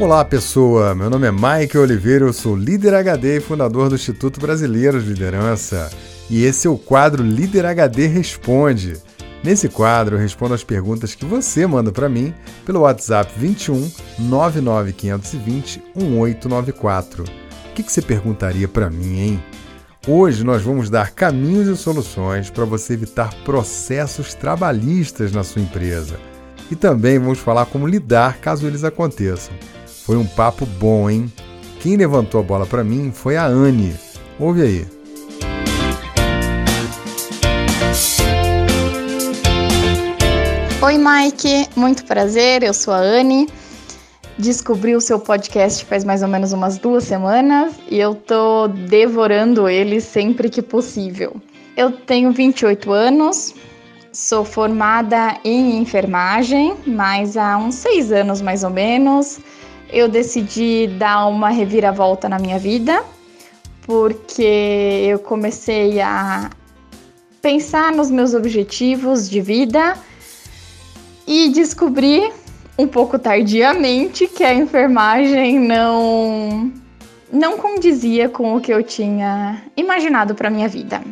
Olá pessoa, meu nome é Mike Oliveira, eu sou líder HD e fundador do Instituto Brasileiro de Liderança. E esse é o quadro Líder HD Responde. Nesse quadro eu respondo as perguntas que você manda para mim pelo WhatsApp 21 99520 1894. O que, que você perguntaria para mim, hein? Hoje nós vamos dar caminhos e soluções para você evitar processos trabalhistas na sua empresa. E também vamos falar como lidar caso eles aconteçam. Foi um papo bom, hein? Quem levantou a bola para mim foi a Anne. Ouve aí. Oi, Mike. Muito prazer. Eu sou a Anne descobri o seu podcast faz mais ou menos umas duas semanas e eu tô devorando ele sempre que possível. Eu tenho 28 anos, sou formada em enfermagem, mas há uns seis anos mais ou menos eu decidi dar uma reviravolta na minha vida, porque eu comecei a pensar nos meus objetivos de vida e descobri um pouco tardiamente que a enfermagem não não condizia com o que eu tinha imaginado para minha vida.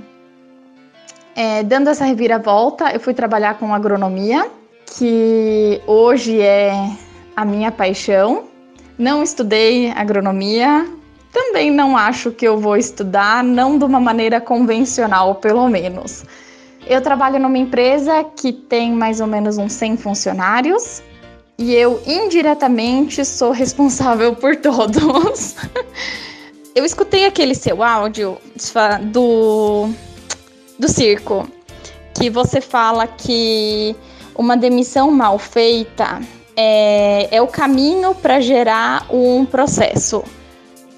É, dando essa reviravolta, eu fui trabalhar com agronomia, que hoje é a minha paixão. Não estudei agronomia, também não acho que eu vou estudar, não de uma maneira convencional, pelo menos. Eu trabalho numa empresa que tem mais ou menos uns 100 funcionários e eu indiretamente sou responsável por todos. eu escutei aquele seu áudio do, do circo, que você fala que uma demissão mal feita é, é o caminho para gerar um processo.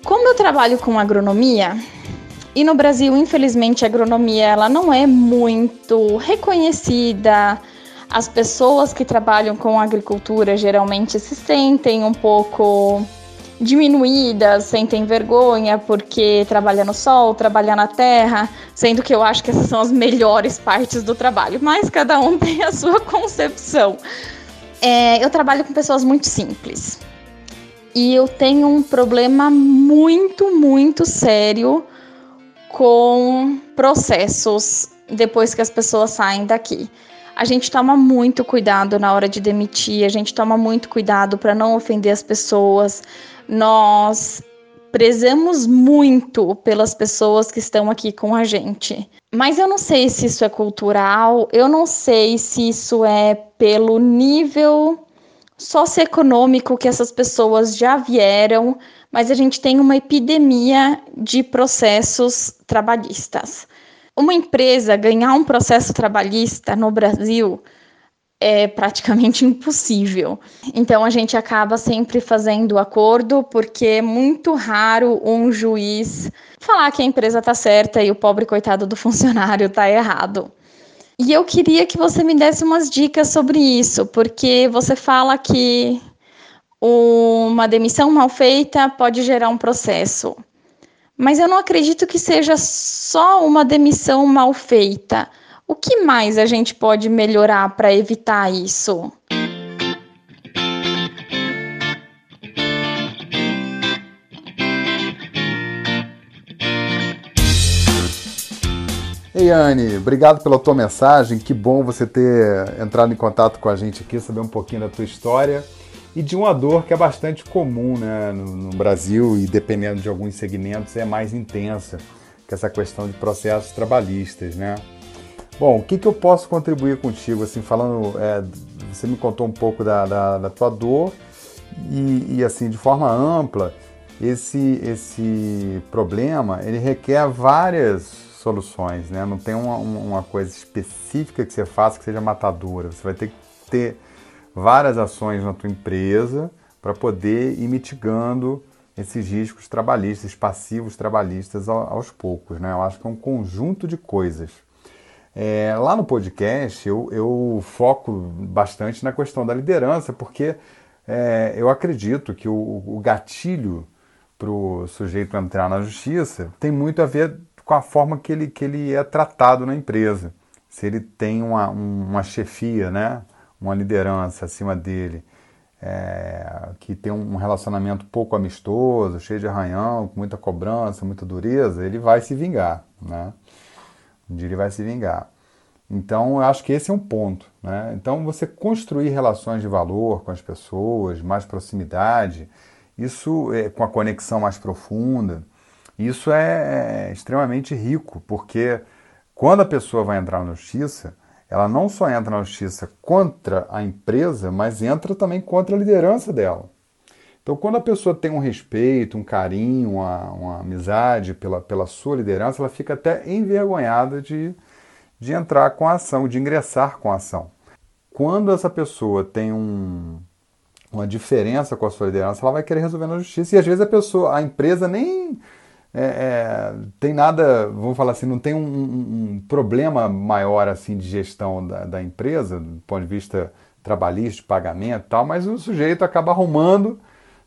Como eu trabalho com agronomia, e no Brasil, infelizmente, a agronomia ela não é muito reconhecida, as pessoas que trabalham com agricultura geralmente se sentem um pouco diminuídas, sentem vergonha porque trabalha no sol, trabalha na terra, sendo que eu acho que essas são as melhores partes do trabalho, mas cada um tem a sua concepção. É, eu trabalho com pessoas muito simples e eu tenho um problema muito, muito sério com processos depois que as pessoas saem daqui a gente toma muito cuidado na hora de demitir, a gente toma muito cuidado para não ofender as pessoas. Nós prezamos muito pelas pessoas que estão aqui com a gente. Mas eu não sei se isso é cultural, eu não sei se isso é pelo nível socioeconômico que essas pessoas já vieram, mas a gente tem uma epidemia de processos trabalhistas. Uma empresa ganhar um processo trabalhista no Brasil é praticamente impossível. Então a gente acaba sempre fazendo acordo, porque é muito raro um juiz falar que a empresa está certa e o pobre coitado do funcionário está errado. E eu queria que você me desse umas dicas sobre isso, porque você fala que uma demissão mal feita pode gerar um processo. Mas eu não acredito que seja só uma demissão mal feita. O que mais a gente pode melhorar para evitar isso? Ei, Anne, obrigado pela tua mensagem. Que bom você ter entrado em contato com a gente aqui, saber um pouquinho da tua história e de uma dor que é bastante comum né, no, no, Brasil e dependendo de alguns segmentos é mais intensa, que essa questão de processos trabalhistas, né? Bom, o que, que eu posso contribuir contigo, assim, falando, é, você me contou um pouco da, da, da tua dor e, e, assim, de forma ampla, esse, esse problema, ele requer várias soluções, né? Não tem uma, uma coisa específica que você faça que seja matadora, você vai ter que ter várias ações na tua empresa para poder ir mitigando esses riscos trabalhistas, passivos trabalhistas aos poucos. Né? Eu acho que é um conjunto de coisas. É, lá no podcast eu, eu, foco bastante na questão da liderança, porque é, eu acredito que o, o gatilho para o sujeito entrar na justiça tem muito a ver com a forma que ele, que ele é tratado na empresa. Se ele tem uma, uma chefia, né? uma liderança acima dele é, que tem um relacionamento pouco amistoso, cheio de arranhão, com muita cobrança, muita dureza, ele vai se vingar, né? Um dia ele vai se vingar. Então, eu acho que esse é um ponto. Né? Então, você construir relações de valor com as pessoas, mais proximidade, isso é, com a conexão mais profunda, isso é, é extremamente rico, porque quando a pessoa vai entrar na justiça, ela não só entra na justiça contra a empresa, mas entra também contra a liderança dela. Então, quando a pessoa tem um respeito, um carinho, uma, uma amizade pela, pela sua liderança, ela fica até envergonhada de, de entrar com a ação, de ingressar com a ação. Quando essa pessoa tem um, uma diferença com a sua liderança, ela vai querer resolver na justiça. E às vezes a pessoa, a empresa nem é, é, tem nada, vamos falar assim, não tem um, um, problema maior assim de gestão da, da, empresa, do ponto de vista trabalhista, de pagamento e tal, mas o sujeito acaba arrumando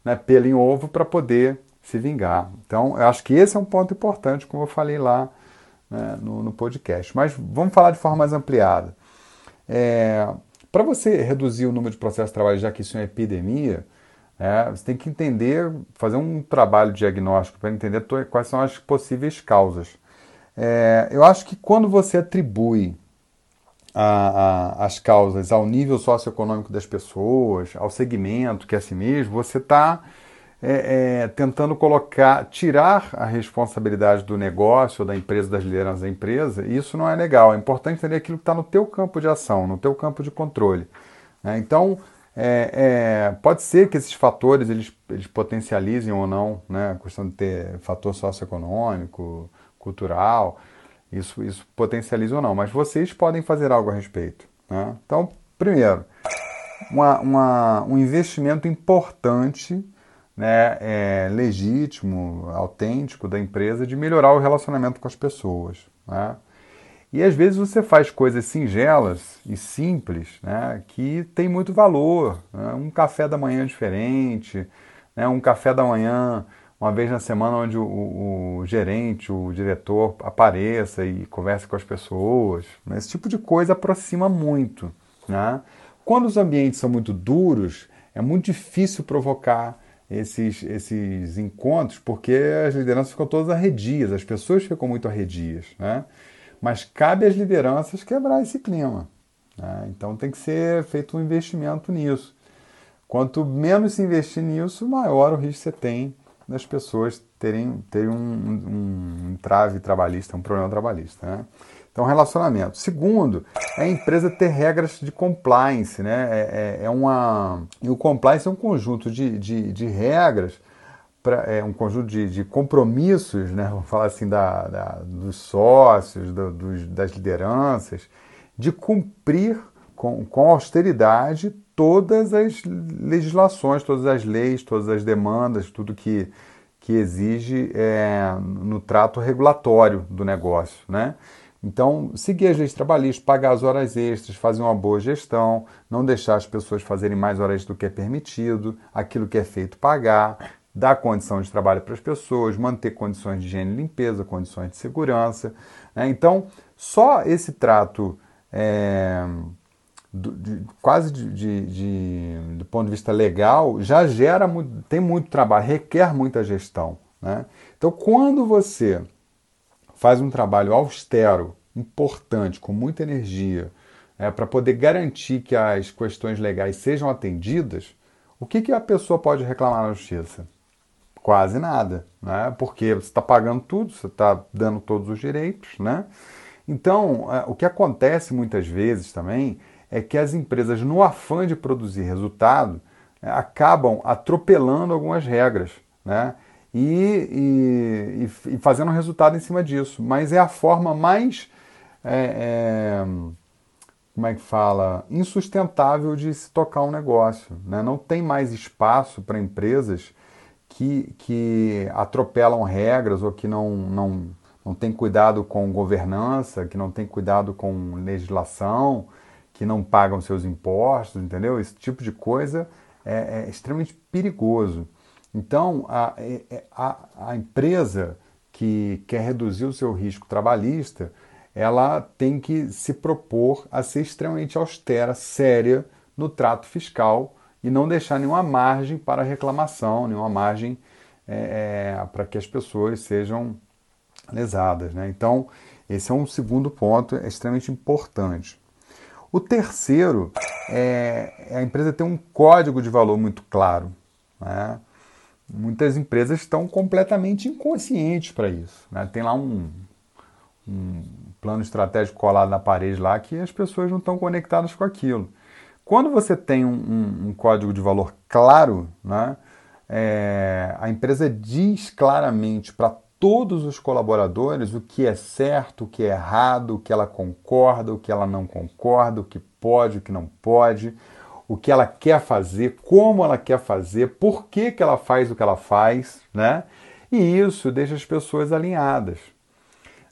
né, pelo em ovo para poder se vingar. Então, eu acho que esse é um ponto importante, como eu falei lá né, no, no, podcast. Mas vamos falar de forma mais ampliada. É, para você reduzir o número de processos de trabalho, já que isso é uma epidemia, é, você tem que entender, fazer um trabalho diagnóstico para entender quais são as possíveis causas. É, eu acho que quando você atribui a, a, as causas ao nível socioeconômico das pessoas, ao segmento que é si mesmo, você está é, é, tentando colocar, tirar a responsabilidade do negócio, da empresa, das lideranças da empresa, e isso não é legal. É importante entender aquilo que está no teu campo de ação, no teu campo de controle. Né? Então, é, é, pode ser que esses fatores eles, eles potencializem ou não, né? a questão de ter fator socioeconômico, cultural, isso, isso potencializa ou não, mas vocês podem fazer algo a respeito. Né? Então, primeiro, uma, uma, um investimento importante né, é, legítimo, autêntico da empresa de melhorar o relacionamento com as pessoas. Né? E às vezes você faz coisas singelas e simples né, que tem muito valor. Né? Um café da manhã diferente, né, um café da manhã uma vez na semana onde o, o, gerente, o diretor apareça e converse com as pessoas. Né? Esse tipo de coisa aproxima muito. Né? Quando os ambientes são muito duros, é muito difícil provocar esses, esses encontros, porque as lideranças ficam todas arredias, as pessoas ficam muito arredias. Né? Mas cabe às lideranças quebrar esse clima. Né? Então tem que ser feito um investimento nisso. Quanto menos se investir nisso, maior o risco você tem das pessoas terem, terem um, um, um trave trabalhista, um problema trabalhista. Né? Então, relacionamento. Segundo, é a empresa ter regras de compliance. Né? É, é, é uma... E o compliance é um conjunto de, de, de regras, pra, é um conjunto de, de compromissos, né? vamos falar assim, da, da dos sócios, do, dos, das lideranças, de cumprir com, com austeridade todas as legislações, todas as leis, todas as demandas, tudo que, que exige é, no trato regulatório do negócio. Né? Então, seguir as leis trabalhistas, pagar as horas extras, fazer uma boa gestão, não deixar as pessoas fazerem mais horas do que é permitido, aquilo que é feito pagar, dar condição de trabalho para as pessoas, manter condições de higiene e limpeza, condições de segurança. Né? Então, só esse trato é, do, de, quase de, de, de, do ponto de vista legal já gera tem muito trabalho, requer muita gestão. Né? Então, quando você faz um trabalho austero, importante, com muita energia, é, para poder garantir que as questões legais sejam atendidas, o que, que a pessoa pode reclamar na justiça? Quase nada, né? porque você está pagando tudo, você está dando todos os direitos. Né? Então, é, o que acontece muitas vezes também é que as empresas, no afã de produzir resultado, é, acabam atropelando algumas regras. Né? e, e, e fazendo resultado em cima disso. Mas é a forma mais. É, é, como é que fala? Insustentável de se tocar um negócio. Né? Não tem mais espaço para empresas que, que atropelam regras ou que não, não, não tem cuidado com governança, que não tem cuidado com legislação, que não pagam seus impostos, entendeu? Esse tipo de coisa é, é extremamente perigoso. Então, a, é, é, a, a empresa que quer reduzir o seu risco trabalhista, ela tem que se propor a ser extremamente austera, séria no trato fiscal e não deixar nenhuma margem para reclamação, nenhuma margem é, é, para que as pessoas sejam lesadas. Né? Então, esse é um segundo ponto é extremamente importante. O terceiro é, a empresa ter um código de valor muito claro. Né? Muitas empresas estão completamente inconscientes para isso. Né? Tem lá um, um plano estratégico colado na parede lá que as pessoas não estão conectadas com aquilo. Quando você tem um, um, código de valor claro, né, é, a empresa diz claramente para todos os colaboradores o que é certo, o que é errado, o que ela concorda, o que ela não concorda, o que pode, o que não pode, o que ela quer fazer, como ela quer fazer, por que, que ela faz o que ela faz, né? E isso deixa as pessoas alinhadas,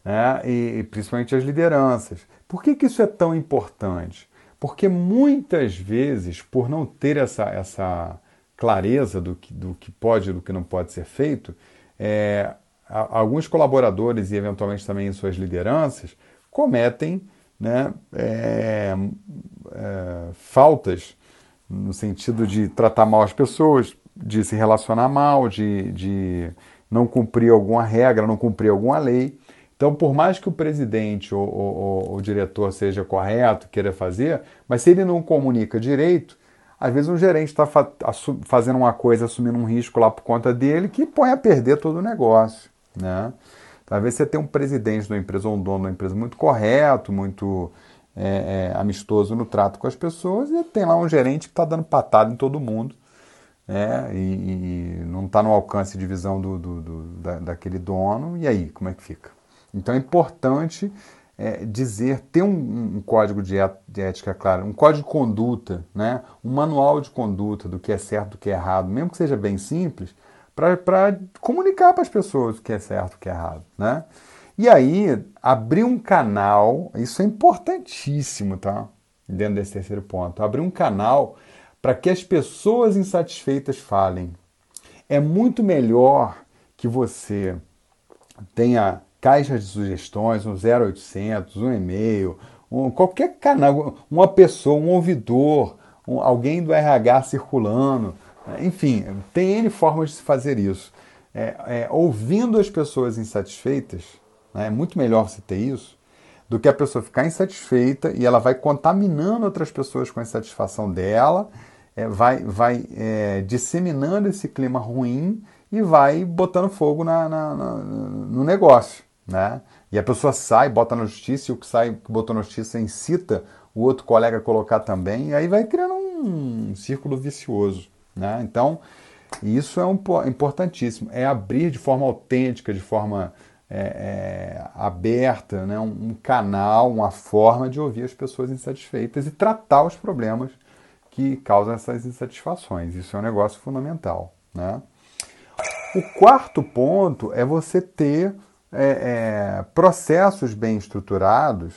né? e, e principalmente as lideranças. Por que, que isso é tão importante? Porque muitas vezes, por não ter essa, essa clareza do que, do que pode e do que não pode ser feito, é, alguns colaboradores e eventualmente também suas lideranças cometem né, é, é, faltas no sentido de tratar mal as pessoas, de se relacionar mal, de, de não cumprir alguma regra, não cumprir alguma lei. Então, por mais que o presidente ou, ou, o diretor seja correto, queira fazer, mas se ele não comunica direito, às vezes um gerente está fa fazendo uma coisa, assumindo um risco lá por conta dele, que põe a perder todo o negócio. Né? Então, às vezes você tem um presidente de uma empresa ou um dono de uma empresa muito correto, muito é, é, amistoso no trato com as pessoas, e tem lá um gerente que está dando patada em todo mundo. É, e, e, não está no alcance de visão do, do, do da, daquele dono, e aí, como é que fica? Então é importante é, dizer, ter um, um código de, ética claro, um código de conduta, né? um manual de conduta do que é certo do que é errado, mesmo que seja bem simples, para comunicar para as pessoas o que é certo o que é errado. Né? E aí, abrir um canal, isso é importantíssimo, tá? Dentro desse terceiro ponto. Abrir um canal para que as pessoas insatisfeitas falem. É muito melhor que você tenha caixa de sugestões, um 0800, um e-mail, um, qualquer canal, uma pessoa, um ouvidor, um, alguém do RH circulando, enfim, tem N formas de se fazer isso. É, é, ouvindo as pessoas insatisfeitas, né, é muito melhor você ter isso do que a pessoa ficar insatisfeita e ela vai contaminando outras pessoas com a insatisfação dela, é, vai, vai é, disseminando esse clima ruim e vai botando fogo na, na, na, no negócio né? E a pessoa sai, bota na justiça, e o que sai, que botou na justiça, incita o outro colega a colocar também, e aí vai criando um, círculo vicioso, né? Então, isso é um, importantíssimo, é abrir de forma autêntica, de forma é, é, aberta, né? Um, um, canal, uma forma de ouvir as pessoas insatisfeitas e tratar os problemas que causam essas insatisfações. Isso é um negócio fundamental, né? O quarto ponto é você ter é, é, processos bem estruturados,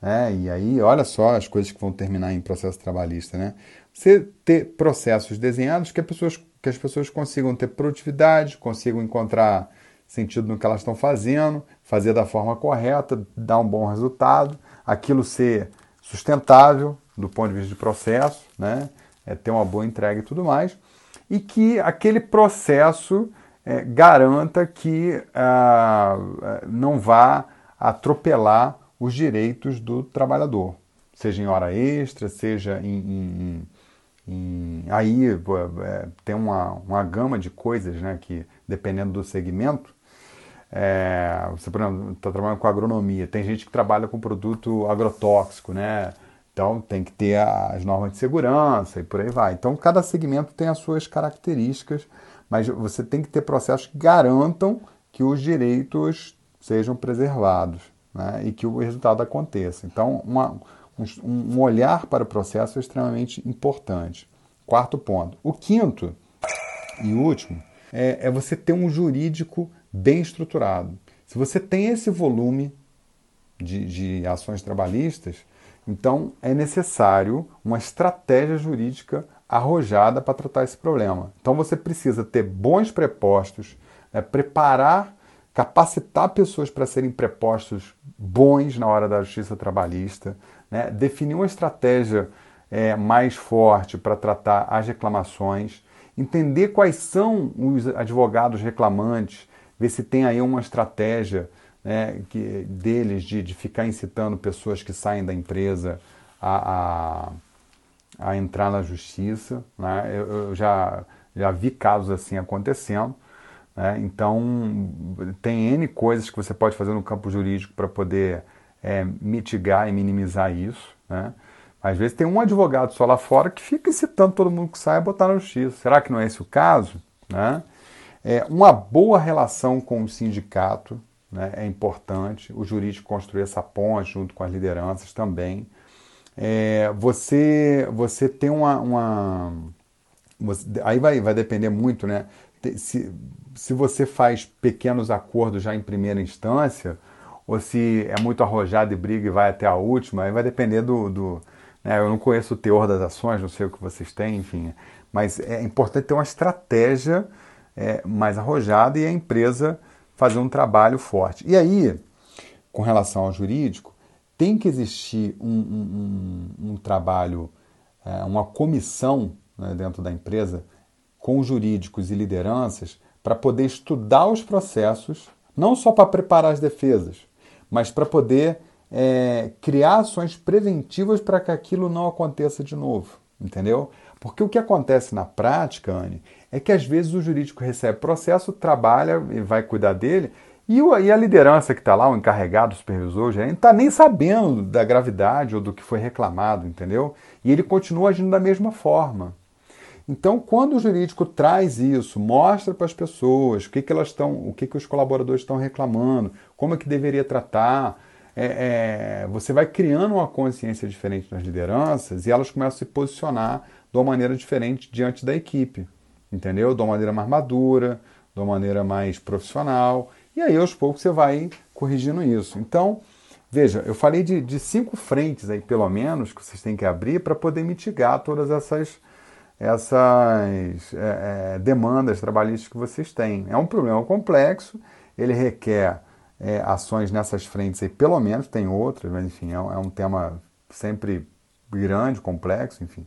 né? e aí olha só as coisas que vão terminar em processo trabalhista, né? Você ter processos desenhados que, pessoas, que as pessoas consigam ter produtividade, consigam encontrar sentido no que elas estão fazendo, fazer da forma correta, dar um bom resultado, aquilo ser sustentável do ponto de vista de processo, né? É ter uma boa entrega e tudo mais, e que aquele processo é, garanta que ah, não vá atropelar os direitos do trabalhador, seja em hora extra, seja em. em, em aí é, tem uma, uma gama de coisas né, que, dependendo do segmento, é, você, por exemplo, está trabalhando com agronomia, tem gente que trabalha com produto agrotóxico, né? Então tem que ter as normas de segurança e por aí vai. Então cada segmento tem as suas características mas você tem que ter processos que garantam que os direitos sejam preservados né, e que o resultado aconteça. Então, uma, um, um olhar para o processo é extremamente importante. Quarto ponto. O quinto e último é, é você ter um jurídico bem estruturado. Se você tem esse volume de, de ações trabalhistas, então é necessário uma estratégia jurídica arrojada para tratar esse problema. Então você precisa ter bons prepostos, né, preparar, capacitar pessoas para serem prepostos bons na hora da justiça trabalhista, né, definir uma estratégia é, mais forte para tratar as reclamações, entender quais são os advogados reclamantes, ver se tem aí uma estratégia né, que, deles de, de ficar incitando pessoas que saem da empresa a, a, a entrar na justiça. Né? Eu, eu, já, já vi casos assim acontecendo. Né? Então, tem N coisas que você pode fazer no campo jurídico para poder é, mitigar e minimizar isso. Né? Às vezes tem um advogado só lá fora que fica incitando todo mundo que sai a botar na justiça. Será que não é esse o caso? Né? É, uma boa relação com o sindicato né, é importante, o jurídico construir essa ponte junto com as lideranças também. É, você, você tem uma. uma você, aí vai, vai depender muito, né? Se, se você faz pequenos acordos já em primeira instância, ou se é muito arrojado e briga e vai até a última, aí vai depender do. do né? Eu não conheço o teor das ações, não sei o que vocês têm, enfim. Mas é importante ter uma estratégia é, mais arrojada e a empresa fazer um trabalho forte. E aí, com relação ao jurídico, tem que existir um, um, um, um trabalho, é, uma comissão né, dentro da empresa com jurídicos e lideranças para poder estudar os processos, não só para preparar as defesas, mas para poder é, criar ações preventivas para que aquilo não aconteça de novo, entendeu? Porque o que acontece na prática, Anne, é que às vezes o jurídico recebe processo, trabalha e vai cuidar dele, e, a liderança que está lá, o encarregado, o supervisor, o gerente, está nem sabendo da gravidade ou do que foi reclamado, entendeu? E ele continua agindo da mesma forma. Então, quando o jurídico traz isso, mostra para as pessoas o que, que elas estão, o que, que os colaboradores estão reclamando, como é que deveria tratar, é, é, você vai criando uma consciência diferente nas lideranças e elas começam a se posicionar de uma maneira diferente diante da equipe entendeu? De uma maneira mais madura, de uma maneira mais profissional. E aí, aos poucos, você vai corrigindo isso. Então, veja, eu falei de, de cinco frentes aí, pelo menos, que vocês têm que abrir para poder mitigar todas essas, essas é, é, demandas trabalhistas que vocês têm. É um problema complexo, ele requer é, ações nessas frentes aí, pelo menos, tem outras, mas enfim, é, é um tema sempre grande, complexo, enfim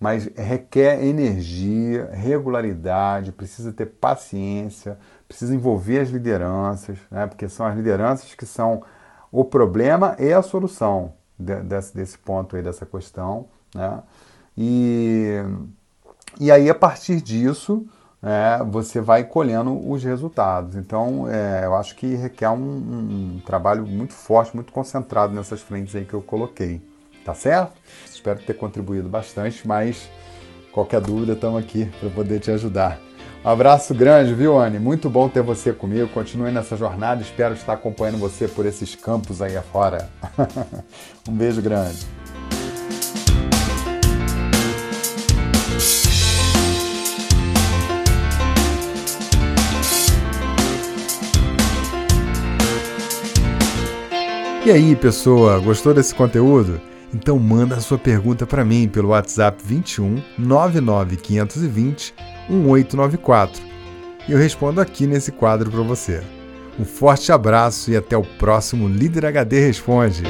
mas requer energia, regularidade, precisa ter paciência, precisa envolver as lideranças, né? porque são as lideranças que são o problema e a solução desse, desse ponto aí, dessa questão. Né? E, e aí, a partir disso, é, você vai colhendo os resultados. Então, é, eu acho que requer um, um, um trabalho muito forte, muito concentrado nessas frentes aí que eu coloquei. Tá certo? Espero ter contribuído bastante, mas qualquer dúvida, estamos aqui para poder te ajudar. Abraço grande, viu, Anne? Muito bom ter você comigo. Continue nessa jornada. Espero estar acompanhando você por esses campos aí afora. um beijo grande. E aí, pessoa, gostou desse conteúdo? Então manda a sua pergunta para mim pelo WhatsApp 21 99520 1894 e eu respondo aqui nesse quadro para você. Um forte abraço e até o próximo Líder HD Responde.